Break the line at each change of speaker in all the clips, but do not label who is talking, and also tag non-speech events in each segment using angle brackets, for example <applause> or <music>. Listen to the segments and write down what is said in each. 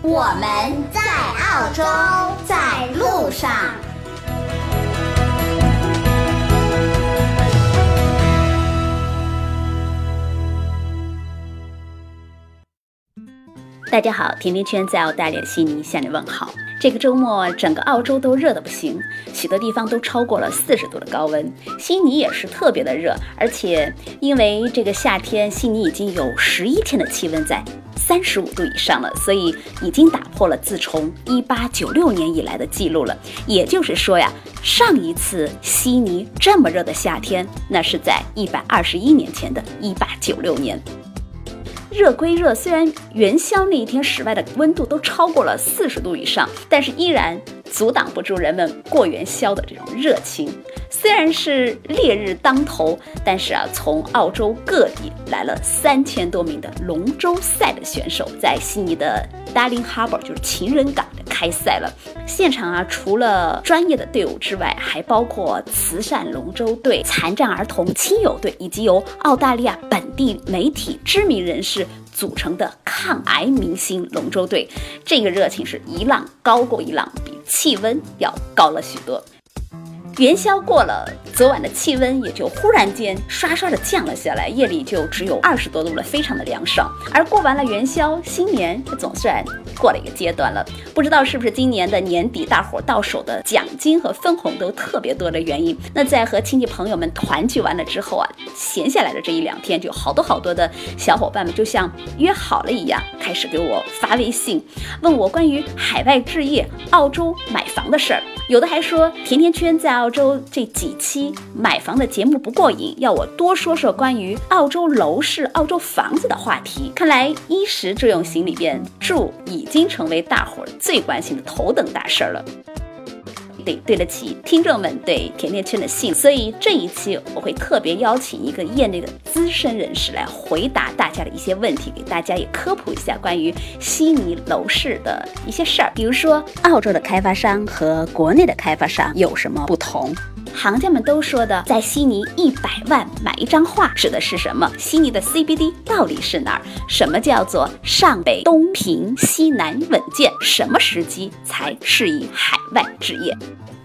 我们在澳洲，在路上。
大家好，甜甜圈在澳大利亚悉尼向你问好。这个周末，整个澳洲都热得不行，许多地方都超过了四十度的高温。悉尼也是特别的热，而且因为这个夏天，悉尼已经有十一天的气温在三十五度以上了，所以已经打破了自从一八九六年以来的记录了。也就是说呀，上一次悉尼这么热的夏天，那是在一百二十一年前的一八九六年。热归热，虽然元宵那一天室外的温度都超过了四十度以上，但是依然阻挡不住人们过元宵的这种热情。虽然是烈日当头，但是啊，从澳洲各地来了三千多名的龙舟赛的选手，在悉尼的 Darling Harbour 就是情人港的开赛了。现场啊，除了专业的队伍之外，还包括慈善龙舟队、残障儿童亲友队，以及由澳大利亚本地媒体知名人士组成的抗癌明星龙舟队。这个热情是一浪高过一浪，比气温要高了许多。元宵过了，昨晚的气温也就忽然间刷刷的降了下来，夜里就只有二十多度了，非常的凉爽。而过完了元宵，新年总算过了一个阶段了。不知道是不是今年的年底大伙到手的奖金和分红都特别多的原因？那在和亲戚朋友们团聚完了之后啊，闲下来的这一两天，就好多好多的小伙伴们就像约好了一样，开始给我发微信，问我关于海外置业、澳洲买房的事儿。有的还说甜甜圈在澳澳洲这几期买房的节目不过瘾，要我多说说关于澳洲楼市、澳洲房子的话题。看来衣食住用行里边住已经成为大伙儿最关心的头等大事儿了。得对得起听众们对甜甜圈的信，所以这一期我会特别邀请一个业内的资深人士来回答大家的一些问题，给大家也科普一下关于悉尼楼市的一些事儿，比如说澳洲的开发商和国内的开发商有什么不同。行家们都说的，在悉尼一百万买一张画，指的是什么？悉尼的 CBD 到底是哪儿？什么叫做上北东平西南稳健？什么时机才适宜海外置业？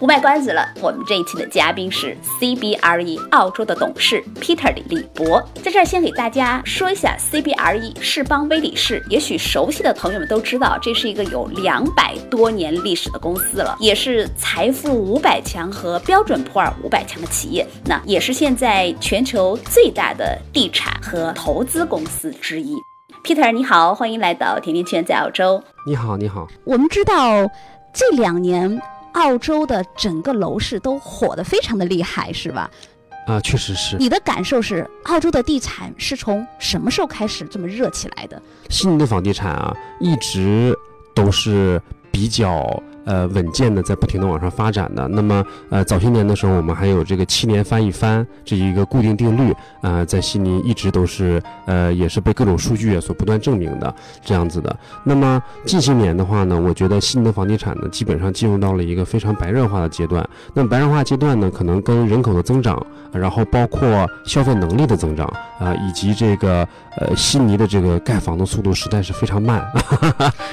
不卖关子了，我们这一期的嘉宾是 CBRE 澳洲的董事 Peter 李立博，在这儿先给大家说一下 CBRE 世邦威理士，也许熟悉的朋友们都知道，这是一个有两百多年历史的公司了，也是财富五百强和标准普尔五百强的企业，那也是现在全球最大的地产和投资公司之一。Peter 你好，欢迎来到甜甜圈在澳洲。
你好，你好。
我们知道这两年。澳洲的整个楼市都火得非常的厉害，是吧？
啊，确实是。
你的感受是，澳洲的地产是从什么时候开始这么热起来的？
悉尼的房地产啊，一直都是比较。呃，稳健的在不停的往上发展的。那么，呃，早些年的时候，我们还有这个七年翻一番这一个固定定律啊，在悉尼一直都是呃，也是被各种数据所不断证明的这样子的。那么近些年的话呢，我觉得悉尼的房地产呢，基本上进入到了一个非常白热化的阶段。那么白热化阶段呢，可能跟人口的增长，然后包括消费能力的增长啊，以及这个呃悉尼的这个盖房的速度实在是非常慢，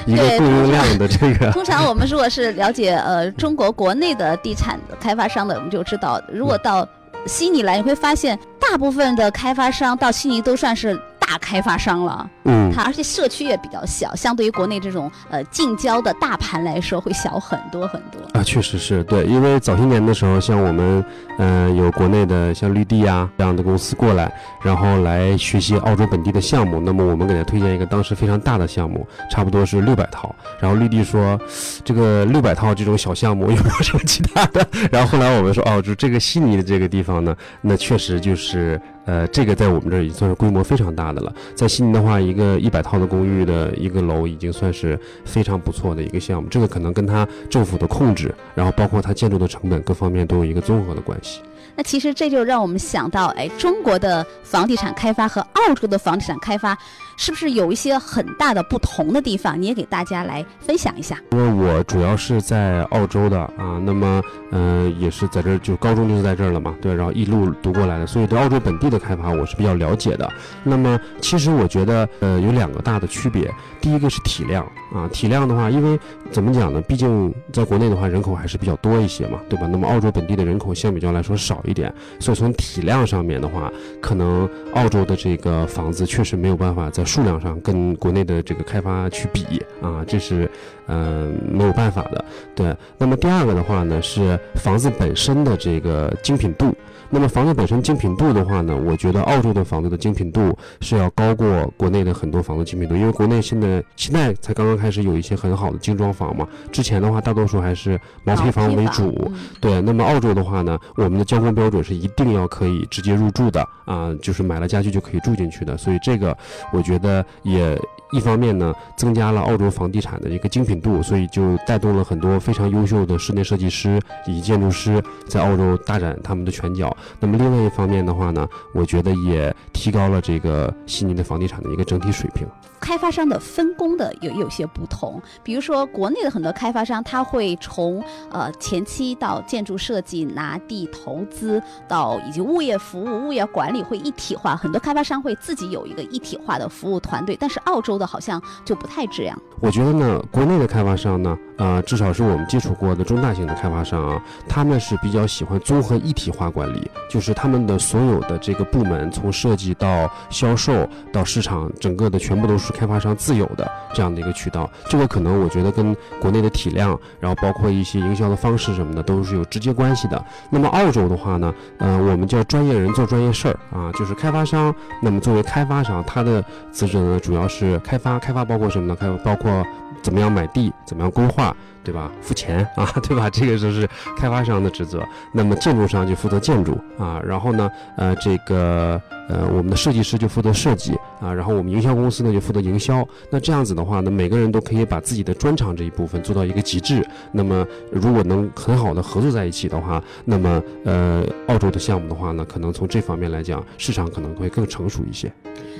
一个供应量的这个。
通常我们如果是是了解呃中国国内的地产开发商的，我们就知道，如果到悉尼来，你会发现大部分的开发商到悉尼都算是。大开发商了，
嗯，
它而且社区也比较小，相对于国内这种呃近郊的大盘来说，会小很多很多。
啊，确实是对，因为早些年的时候，像我们嗯有国内的像绿地啊这样的公司过来，然后来学习澳洲本地的项目，那么我们给他推荐一个当时非常大的项目，差不多是六百套，然后绿地说这个六百套这种小项目有没有什么其他的？<laughs> 然后后来我们说哦，就这个悉尼的这个地方呢，那确实就是呃，这个在我们这儿已经算是规模非常大的了。在悉尼的话，一个一百套的公寓的一个楼已经算是非常不错的一个项目。这个可能跟它政府的控制，然后包括它建筑的成本各方面都有一个综合的关系。
那其实这就让我们想到，哎，中国的房地产开发和澳洲的房地产开发，是不是有一些很大的不同的地方？你也给大家来分享一下。
因为我主要是在澳洲的啊，那么嗯，也是在这儿，就高中就是在这儿了嘛，对，然后一路读过来的，所以对澳洲本地的开发我是比较了解的。那么其实我觉得，呃，有两个大的区别，第一个是体量啊，体量的话，因为怎么讲呢？毕竟在国内的话，人口还是比较多一些嘛，对吧？那么澳洲本地的人口相比较来说少。一点，所以从体量上面的话，可能澳洲的这个房子确实没有办法在数量上跟国内的这个开发去比啊，这是嗯没有办法的。对，那么第二个的话呢，是房子本身的这个精品度。那么房子本身精品度的话呢，我觉得澳洲的房子的精品度是要高过国内的很多房子精品度，因为国内现在现在才刚刚开始有一些很好的精装房嘛，之前的话大多数还是毛坯房为主。对，那么澳洲的话呢，我们的交工标准是一定要可以直接入住的啊，就是买了家具就可以住进去的，所以这个我觉得也。一方面呢，增加了澳洲房地产的一个精品度，所以就带动了很多非常优秀的室内设计师以及建筑师在澳洲大展他们的拳脚。那么另外一方面的话呢，我觉得也提高了这个悉尼的房地产的一个整体水平。
开发商的分工的有有些不同，比如说国内的很多开发商，他会从呃前期到建筑设计、拿地投资，到以及物业服务、物业管理会一体化，很多开发商会自己有一个一体化的服务团队，但是澳洲好像就不太这样。
我觉得呢，国内的开发商呢，呃，至少是我们接触过的中大型的开发商啊，他们是比较喜欢综合一体化管理，就是他们的所有的这个部门，从设计到销售到市场，整个的全部都是。开发商自有的这样的一个渠道，这个可能我觉得跟国内的体量，然后包括一些营销的方式什么的都是有直接关系的。那么澳洲的话呢，呃，我们叫专业人做专业事儿啊，就是开发商。那么作为开发商，他的职责呢主要是开发，开发包括什么呢？开包括怎么样买地，怎么样规划。对吧？付钱 <laughs> 啊，对吧？这个就是开发商的职责。那么建筑商就负责建筑啊，然后呢，呃，这个呃，我们的设计师就负责设计啊，然后我们营销公司呢就负责营销。那这样子的话呢，每个人都可以把自己的专长这一部分做到一个极致。那么如果能很好的合作在一起的话，那么呃，澳洲的项目的话呢，可能从这方面来讲，市场可能会更成熟一些。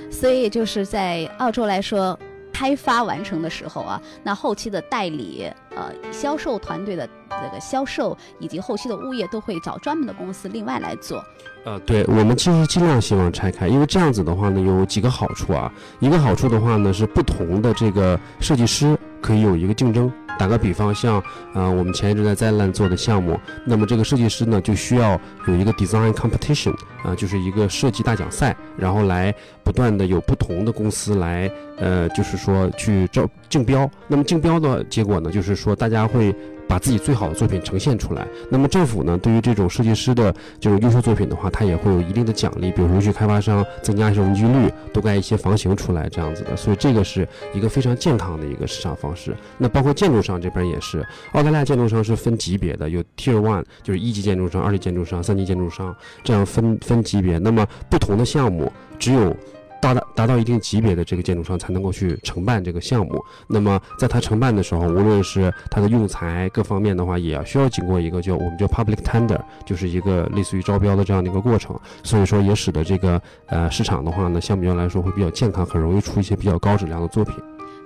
所以就是在澳洲来说。开发完成的时候啊，那后期的代理、呃销售团队的这个销售以及后期的物业都会找专门的公司另外来做。
呃，对我们其实尽量希望拆开，因为这样子的话呢，有几个好处啊。一个好处的话呢，是不同的这个设计师可以有一个竞争。打个比方，像呃我们前一阵在灾难做的项目，那么这个设计师呢就需要有一个 design competition 啊，就是一个设计大奖赛，然后来不断的有不同的公司来呃，就是说去招竞标。那么竞标的结果呢，就是说大家会。把自己最好的作品呈现出来。那么政府呢，对于这种设计师的这种优秀作品的话，它也会有一定的奖励，比如允许开发商增加一些容积率，多盖一些房型出来这样子的。所以这个是一个非常健康的一个市场方式。那包括建筑商这边也是，澳大利亚建筑商是分级别的，有 Tier One 就是一级建筑商、二级建筑商、三级建筑商这样分分级别。那么不同的项目只有。达到达到一定级别的这个建筑商才能够去承办这个项目。那么在他承办的时候，无论是他的用材各方面的话，也要需要经过一个叫我们叫 public tender，就是一个类似于招标的这样的一个过程。所以说也使得这个呃市场的话呢，相比较来说会比较健康，很容易出一些比较高质量的作品。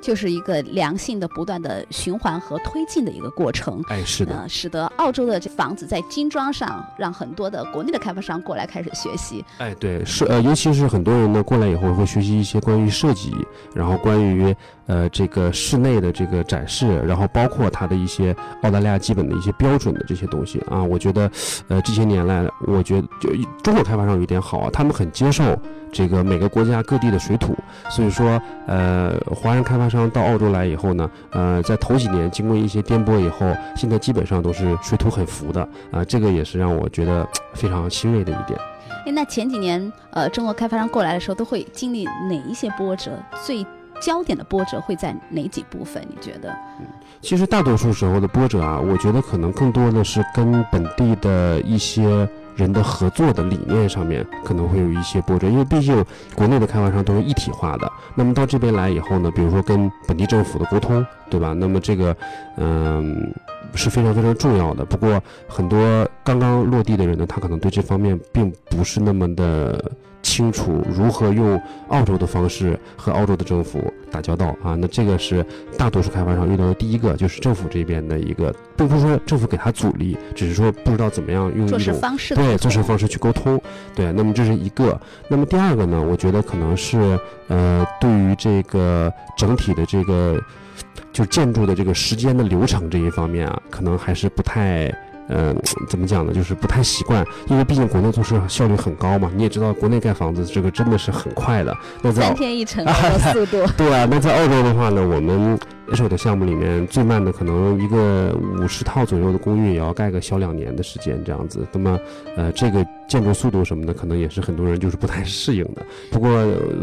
就是一个良性的、不断的循环和推进的一个过程。
哎，是的，
使得澳洲的这房子在精装上，让很多的国内的开发商过来开始学习。
哎，对，是呃，尤其是很多人呢过来以后会学习一些关于设计，然后关于呃这个室内的这个展示，然后包括它的一些澳大利亚基本的一些标准的这些东西啊。我觉得，呃，这些年来，我觉得就中国开发商有一点好啊，他们很接受。这个每个国家各地的水土，所以说，呃，华人开发商到澳洲来以后呢，呃，在头几年经过一些颠簸以后，现在基本上都是水土很服的啊，这个也是让我觉得非常欣慰的一点。
哎，那前几年，呃，中国开发商过来的时候，都会经历哪一些波折？最焦点的波折会在哪几部分？你觉得？
嗯，其实大多数时候的波折啊，我觉得可能更多的是跟本地的一些。人的合作的理念上面可能会有一些波折，因为毕竟国内的开发商都是一体化的。那么到这边来以后呢，比如说跟本地政府的沟通，对吧？那么这个，嗯，是非常非常重要的。不过很多刚刚落地的人呢，他可能对这方面并不是那么的。清楚如何用澳洲的方式和澳洲的政府打交道啊？那这个是大多数开发商遇到的第一个，就是政府这边的一个，并不是说政府给他阻力，只是说不知道怎么样用一种
方式
对做事方式去沟通。对，那么这是一个。那么第二个呢？我觉得可能是呃，对于这个整体的这个就建筑的这个时间的流程这一方面啊，可能还是不太。嗯，怎么讲呢？就是不太习惯，因为毕竟国内做事效率很高嘛。你也知道，国内盖房子这个真的是很快的。那在
三天一层的速度。<laughs>
对啊，那在澳洲的话呢，我们手的项目里面最慢的可能一个五十套左右的公寓也要盖个小两年的时间这样子。那么，呃，这个建筑速度什么的，可能也是很多人就是不太适应的。不过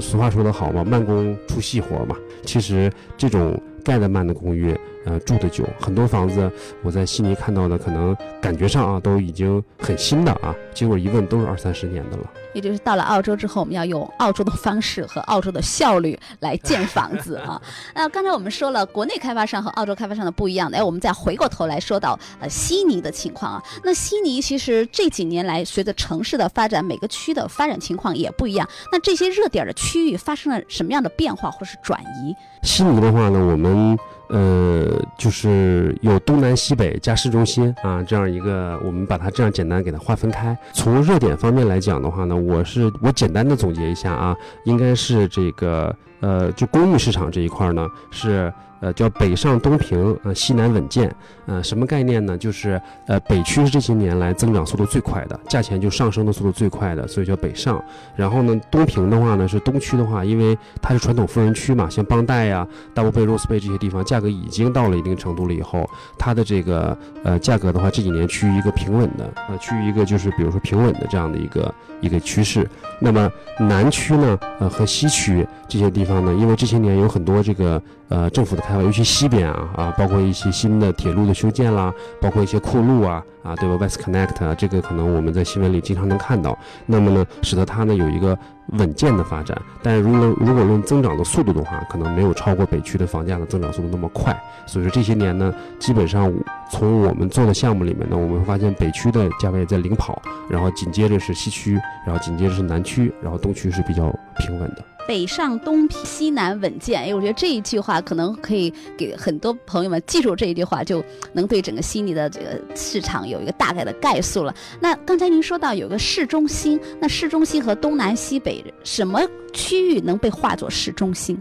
俗话说得好嘛，慢工出细活嘛。其实这种盖得慢的公寓。呃，住的久，很多房子我在悉尼看到的，可能感觉上啊都已经很新的啊，结果一问都是二三十年的了。
也就是到了澳洲之后，我们要用澳洲的方式和澳洲的效率来建房子啊。<laughs> 那刚才我们说了国内开发商和澳洲开发商的不一样的，哎，我们再回过头来说到呃悉尼的情况啊。那悉尼其实这几年来随着城市的发展，每个区的发展情况也不一样。那这些热点的区域发生了什么样的变化或是转移？
悉尼的话呢，我们。呃，就是有东南西北加市中心啊，这样一个，我们把它这样简单给它划分开。从热点方面来讲的话呢，我是我简单的总结一下啊，应该是这个呃，就公寓市场这一块呢是。呃，叫北上东平，呃，西南稳健，呃，什么概念呢？就是呃，北区是这些年来增长速度最快的，价钱就上升的速度最快的，所以叫北上。然后呢，东平的话呢，是东区的话，因为它是传统富人区嘛，像邦代呀、大波贝、罗斯贝这些地方，价格已经到了一定程度了以后，它的这个呃价格的话，这几年趋于一个平稳的，呃，趋于一个就是比如说平稳的这样的一个一个趋势。那么南区呢，呃，和西区这些地方因为这些年有很多这个呃政府的开发尤其西边啊啊，包括一些新的铁路的修建啦，包括一些库路啊啊，对吧？West Connect 啊，这个可能我们在新闻里经常能看到。那么呢，使得它呢有一个稳健的发展。但是如果如果论增长的速度的话，可能没有超过北区的房价的增长速度那么快。所以说这些年呢，基本上从我们做的项目里面呢，我们会发现北区的价位在领跑，然后紧接着是西区，然后紧接着是南区，然后东区是比较平稳的。
北上东西南稳健，哎，我觉得这一句话可能可以给很多朋友们记住这一句话，就能对整个悉尼的这个市场有一个大概的概述了。那刚才您说到有个市中心，那市中心和东南西北什么区域能被划作市中心？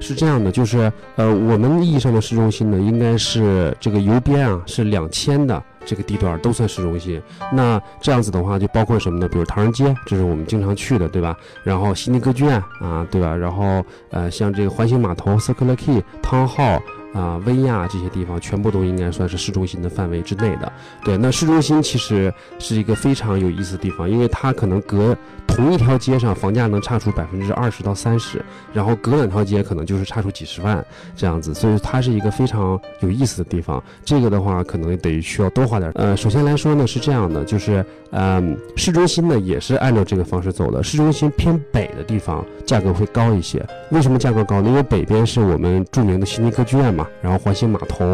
是这样的，就是呃，我们意义上的市中心呢，应该是这个邮编啊是两千的。这个地段都算市中心，那这样子的话就包括什么呢？比如唐人街，这是我们经常去的，对吧？然后悉尼歌剧院啊，对吧？然后呃，像这个环形码头、Circular Quay、汤浩。啊，威亚这些地方全部都应该算是市中心的范围之内的。对，那市中心其实是一个非常有意思的地方，因为它可能隔同一条街上房价能差出百分之二十到三十，然后隔两条街可能就是差出几十万这样子，所以它是一个非常有意思的地方。这个的话可能得需要多花点。呃，首先来说呢是这样的，就是嗯，市中心呢也是按照这个方式走的。市中心偏北的地方价格会高一些。为什么价格高呢？因为北边是我们著名的悉尼歌剧院嘛。然后环形码头，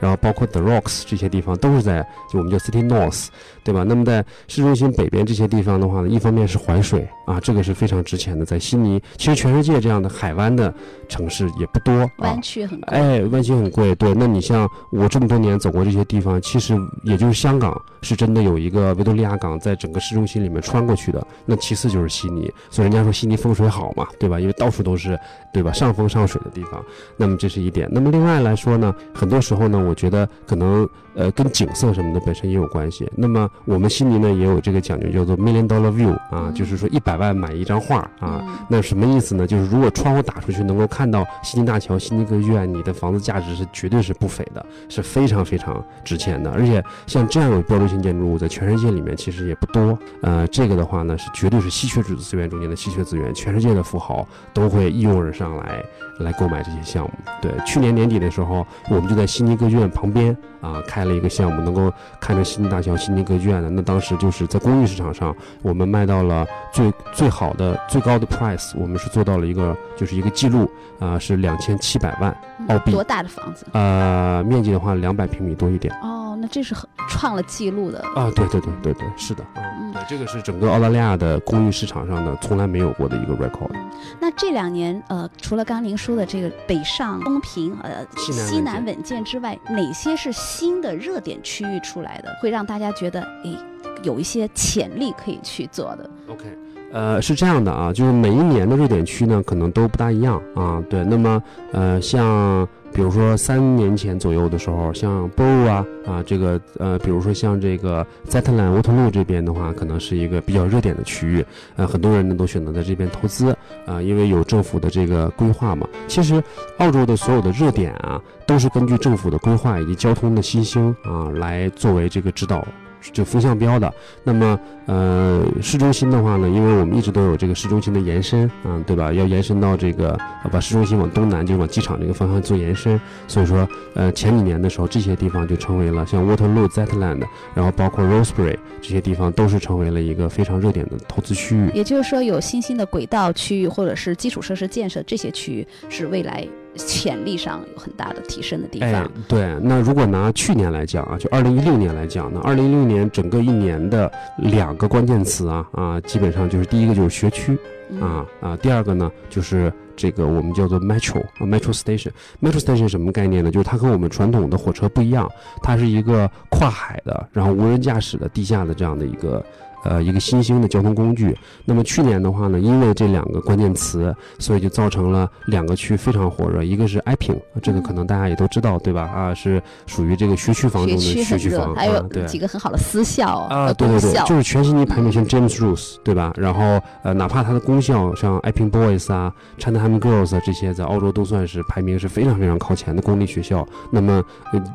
然后包括 The Rocks 这些地方都是在就我们叫 City North，对吧？那么在市中心北边这些地方的话呢，一方面是环水啊，这个是非常值钱的。在悉尼，其实全世界这样的海湾的城市也不多，
湾区很贵。
哎，湾区很贵。对，那你像我这么多年走过这些地方，其实也就是香港是真的有一个维多利亚港在整个市中心里面穿过去的。那其次就是悉尼，所以人家说悉尼风水好嘛，对吧？因为到处都是，对吧？上风上水的地方。那么这是一点。那么另外来说呢，很多时候呢，我觉得可能呃跟景色什么的本身也有关系。那么我们悉尼呢也有这个讲究，叫做 Million Dollar View 啊，就是说一百万买一张画啊。那什么意思呢？就是如果窗户打出去能够看到悉尼大桥、悉尼歌剧院，你的房子价值是绝对是不菲的，是非常非常值钱的。而且像这样有标志性建筑物，在全世界里面其实也不多。呃，这个的话呢，是绝对是稀缺资源中间的稀缺资源，全世界的富豪都会一拥而上来来购买这些项目。对，去年年底的。时候我们就在悉尼歌剧院旁边啊开了一个项目，能够看着悉尼大桥、悉尼歌剧院的。那当时就是在公寓市场上，我们卖到了最最好的、最高的 price，我们是做到了一个就是一个记录啊，是两千七百万澳币。
多大的房子？
呃，面积的话两百平米多一点。
哦，那这是很创了记录的
啊！对对对对对，是的，嗯，对，这个是整个澳大利亚的公寓市场上的从来没有过的一个 record。
那这两年，呃，除了刚您说的这个北上东平，呃，西南稳健之外，哪些是新的热点区域出来的，会让大家觉得，哎，有一些潜力可以去做的
？OK，呃，是这样的啊，就是每一年的热点区呢，可能都不大一样啊。对，那么，呃，像。比如说三年前左右的时候，像 b o 啊啊，这个呃，比如说像这个 Zetland 沃特路这边的话，可能是一个比较热点的区域，呃，很多人呢都选择在这边投资啊，因为有政府的这个规划嘛。其实澳洲的所有的热点啊，都是根据政府的规划以及交通的新兴啊来作为这个指导。就风向标的，那么呃市中心的话呢，因为我们一直都有这个市中心的延伸啊，对吧？要延伸到这个把市中心往东南，就往机场这个方向做延伸。所以说，呃前几年的时候，这些地方就成为了像 Waterloo、Zetland，然后包括 Rosebery 这些地方都是成为了一个非常热点的投资区域。
也就是说，有新兴的轨道区域或者是基础设施建设这些区域是未来。潜力上有很大的提升的地方。哎，
对，那如果拿去年来讲啊，就二零一六年来讲呢，二零一六年整个一年的两个关键词啊啊，基本上就是第一个就是学区啊啊，第二个呢就是这个我们叫做 metro 啊 metro station。metro station 什么概念呢？就是它和我们传统的火车不一样，它是一个跨海的，然后无人驾驶的地下的这样的一个。呃，一个新兴的交通工具。那么去年的话呢，因为这两个关键词，所以就造成了两个区非常火热。一个是 i p i n 这个可能大家也都知道，对吧？啊，是属于这个学区房中的学区房，
还有
对
几个很好的私校
啊，对对对，就是全悉尼排名像 James Rouse，对吧？然后呃，哪怕它的公校像 i p i n Boys 啊、Cheltenham Girls 啊这些，在澳洲都算是排名是非常非常靠前的公立学校。那么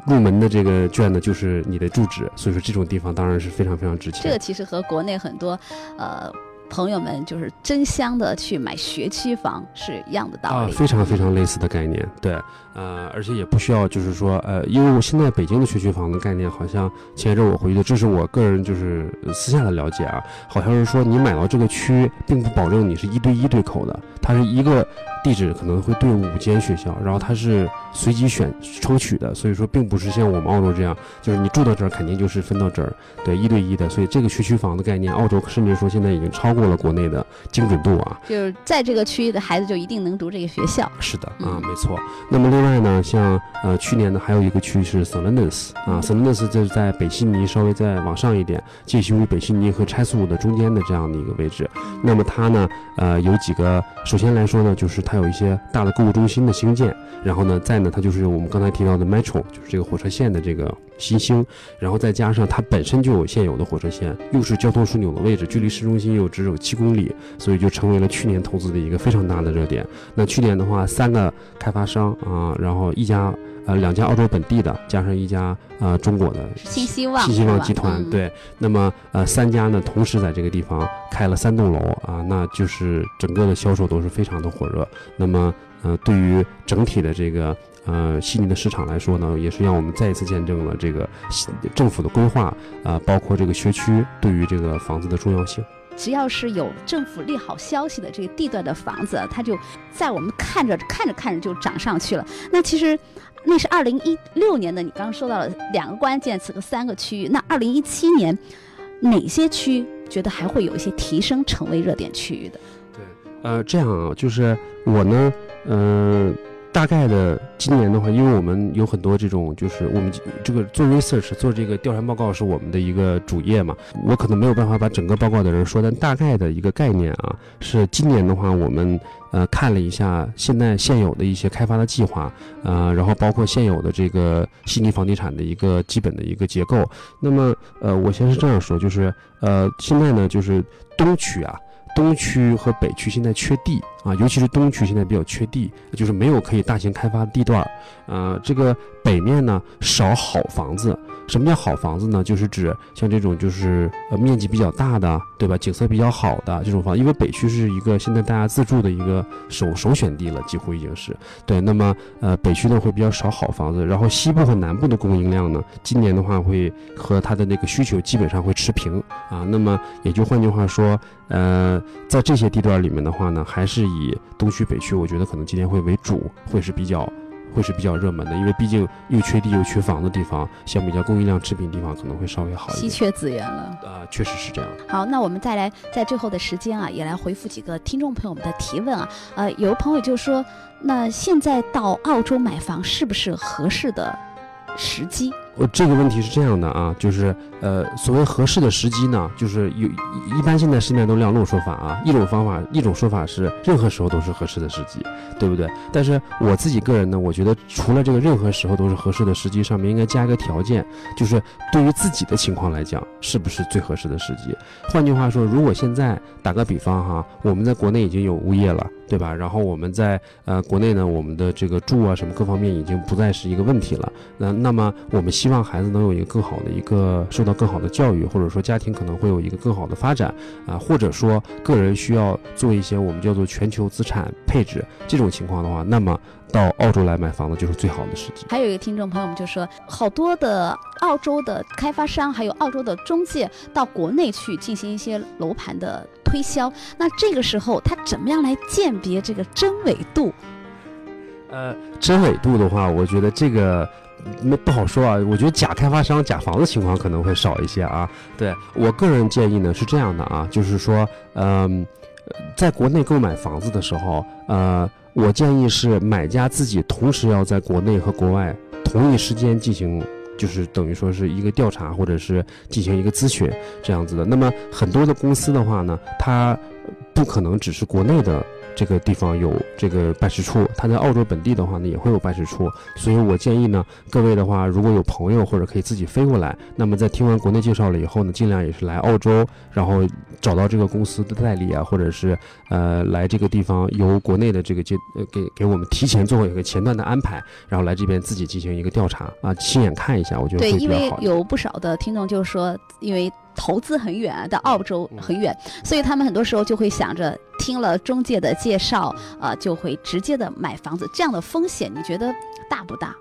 入门的这个卷呢，就是你的住址，所以说这种地方当然是非常非常值钱。
这个其实和国内很多，呃，朋友们就是争相的去买学区房是一样的道
理，非常非常类似的概念，对。呃，而且也不需要，就是说，呃，因为我现在北京的学区房的概念，好像前一阵我回去的，这是我个人就是私下的了解啊，好像是说你买到这个区，并不保证你是一对一对口的，它是一个地址可能会对五间学校，然后它是随机选抽取的，所以说并不是像我们澳洲这样，就是你住到这儿肯定就是分到这儿，对，一对一的，所以这个学区房的概念，澳洲甚至说现在已经超过了国内的精准度啊，
就是在这个区域的孩子就一定能读这个学校，
是的啊，没错，那么另。另外呢，像呃去年呢，还有一个区是 s e l e n u s 啊 s e l e n u s 就是在北悉尼稍微再往上一点，介乎于北悉尼和 Chatswood 的中间的这样的一个位置。那么它呢，呃有几个，首先来说呢，就是它有一些大的购物中心的兴建，然后呢，再呢，它就是我们刚才提到的 Metro，就是这个火车线的这个新兴，然后再加上它本身就有现有的火车线，又是交通枢纽的位置，距离市中心又只有七公里，所以就成为了去年投资的一个非常大的热点。那去年的话，三个开发商啊。然后一家呃两家澳洲本地的，加上一家呃中国的
新希望
新希望集团对，那么呃三家呢同时在这个地方开了三栋楼啊，那就是整个的销售都是非常的火热。那么呃对于整体的这个呃悉尼的市场来说呢，也是让我们再一次见证了这个政府的规划啊，包括这个学区对于这个房子的重要性。
只要是有政府利好消息的这个地段的房子，它就在我们看着看着看着就涨上去了。那其实那是二零一六年的，你刚刚说到了两个关键词和三个区域。那二零一七年哪些区觉得还会有一些提升，成为热点区域的？
对，呃，这样啊，就是我呢，嗯。大概的今年的话，因为我们有很多这种，就是我们这个做 research 做这个调查报告是我们的一个主业嘛，我可能没有办法把整个报告的人说，但大概的一个概念啊，是今年的话，我们呃看了一下现在现有的一些开发的计划，呃，然后包括现有的这个悉尼房地产的一个基本的一个结构。那么呃，我先是这样说，就是呃，现在呢，就是东区啊。东区和北区现在缺地啊，尤其是东区现在比较缺地，就是没有可以大型开发的地段呃，这个北面呢少好房子。什么叫好房子呢？就是指像这种就是呃面积比较大的，对吧？景色比较好的这种房，因为北区是一个现在大家自住的一个首首选地了，几乎已经是对。那么呃北区呢会比较少好房子，然后西部和南部的供应量呢，今年的话会和它的那个需求基本上会持平啊。那么也就换句话说，呃，在这些地段里面的话呢，还是以东区北区，我觉得可能今年会为主，会是比较。会是比较热门的，因为毕竟又缺地又缺房的地方，相比较供应量持平的地方，可能会稍微好一点。
稀缺资源了
啊，确实是这样。
好，那我们再来在最后的时间啊，也来回复几个听众朋友们的提问啊。呃，有个朋友就说，那现在到澳洲买房是不是合适的时机？
我这个问题是这样的啊，就是呃，所谓合适的时机呢，就是有一般现在市面都两种说法啊，一种方法，一种说法是任何时候都是合适的时机，对不对？但是我自己个人呢，我觉得除了这个任何时候都是合适的时机上面，应该加一个条件，就是对于自己的情况来讲，是不是最合适的时机？换句话说，如果现在打个比方哈，我们在国内已经有物业了，对吧？然后我们在呃国内呢，我们的这个住啊什么各方面已经不再是一个问题了，那那么我们。希望孩子能有一个更好的一个受到更好的教育，或者说家庭可能会有一个更好的发展啊，或者说个人需要做一些我们叫做全球资产配置这种情况的话，那么到澳洲来买房子就是最好的时机。
还有一个听众朋友们就说，好多的澳洲的开发商还有澳洲的中介到国内去进行一些楼盘的推销，那这个时候他怎么样来鉴别这个真伪度？
呃，真伪度的话，我觉得这个。那不好说啊，我觉得假开发商、假房子情况可能会少一些啊。对我个人建议呢是这样的啊，就是说，嗯，在国内购买房子的时候，呃，我建议是买家自己同时要在国内和国外同一时间进行，就是等于说是一个调查或者是进行一个咨询这样子的。那么很多的公司的话呢，它不可能只是国内的。这个地方有这个办事处，他在澳洲本地的话呢，也会有办事处。所以我建议呢，各位的话，如果有朋友或者可以自己飞过来，那么在听完国内介绍了以后呢，尽量也是来澳洲，然后找到这个公司的代理啊，或者是呃来这个地方由国内的这个接给给我们提前做一个前段的安排，然后来这边自己进行一个调查啊，亲眼看一下，我觉得
对，因为有不少的听众就说，因为。投资很远，到澳洲很远，所以他们很多时候就会想着听了中介的介绍，呃，就会直接的买房子。这样的风险你觉得大不大？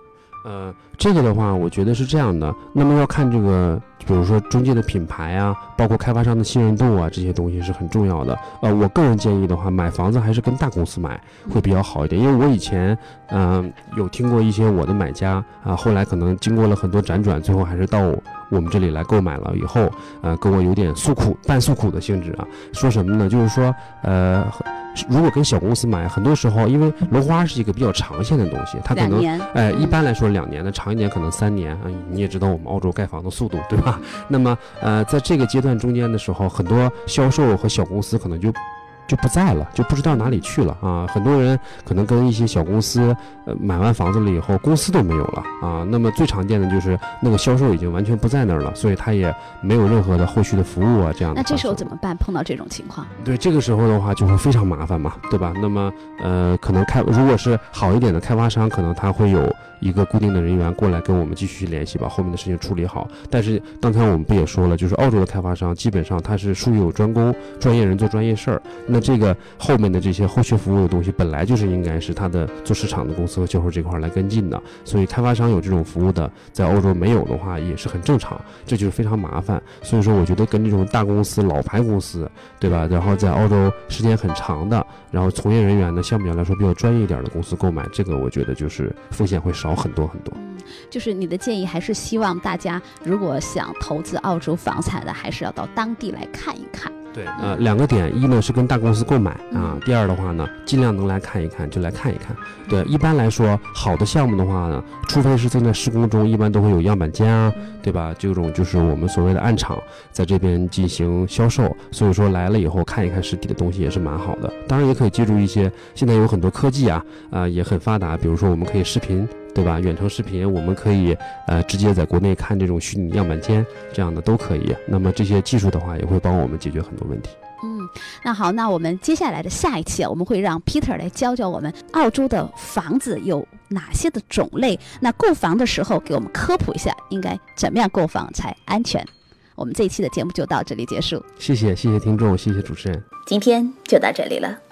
呃，这个的话，我觉得是这样的。那么要看这个，比如说中介的品牌啊，包括开发商的信任度啊，这些东西是很重要的。呃，我个人建议的话，买房子还是跟大公司买会比较好一点，因为我以前嗯有听过一些我的买家啊，后来可能经过了很多辗转，最后还是到。我们这里来购买了以后，呃，跟我有点诉苦、半诉苦的性质啊。说什么呢？就是说，呃，如果跟小公司买，很多时候因为楼花是一个比较长线的东西，它可能，哎，一般来说两年的，长一年可能三年啊。你也知道我们澳洲盖房的速度，对吧？那么，呃，在这个阶段中间的时候，很多销售和小公司可能就。就不在了，就不知道哪里去了啊！很多人可能跟一些小公司，呃，买完房子了以后，公司都没有了啊。那么最常见的就是那个销售已经完全不在那儿了，所以他也没有任何的后续的服务啊，这样。
那这时候怎么办？碰到这种情况？
对，这个时候的话就会非常麻烦嘛，对吧？那么，呃，可能开如果是好一点的开发商，可能他会有一个固定的人员过来跟我们继续联系，把后面的事情处理好。但是刚才我们不也说了，就是澳洲的开发商基本上他是术有专攻，专业人做专业事儿。那这个后面的这些后续服务的东西，本来就是应该是他的做市场的公司和销售这块来跟进的，所以开发商有这种服务的，在欧洲没有的话也是很正常，这就是非常麻烦。所以说，我觉得跟这种大公司、老牌公司，对吧？然后在澳洲时间很长的，然后从业人员呢，相比较来说比较专业一点的公司购买，这个我觉得就是风险会少很多很多。
就是你的建议还是希望大家如果想投资澳洲房产的，还是要到当地来看一看。
对，呃，两个点，一呢是跟大公司购买啊，第二的话呢，尽量能来看一看就来看一看。对，一般来说，好的项目的话呢，除非是正在施工中，一般都会有样板间啊，对吧？这种就是我们所谓的暗场，在这边进行销售。所以说来了以后看一看实体的东西也是蛮好的。当然也可以借助一些现在有很多科技啊，啊也很发达，比如说我们可以视频。对吧？远程视频，我们可以呃直接在国内看这种虚拟样板间，这样的都可以。那么这些技术的话，也会帮我们解决很多问题。
嗯，
那好，那我们接下来的下一期啊，我们会让 Peter 来教教我们澳洲的房子有哪些的种类。那购房的时候，给我们科普一下，应该怎么样购房才安全。我们这一期的节目就到这里结束。
谢谢谢谢听众，谢谢主持人。
今天就到这里了。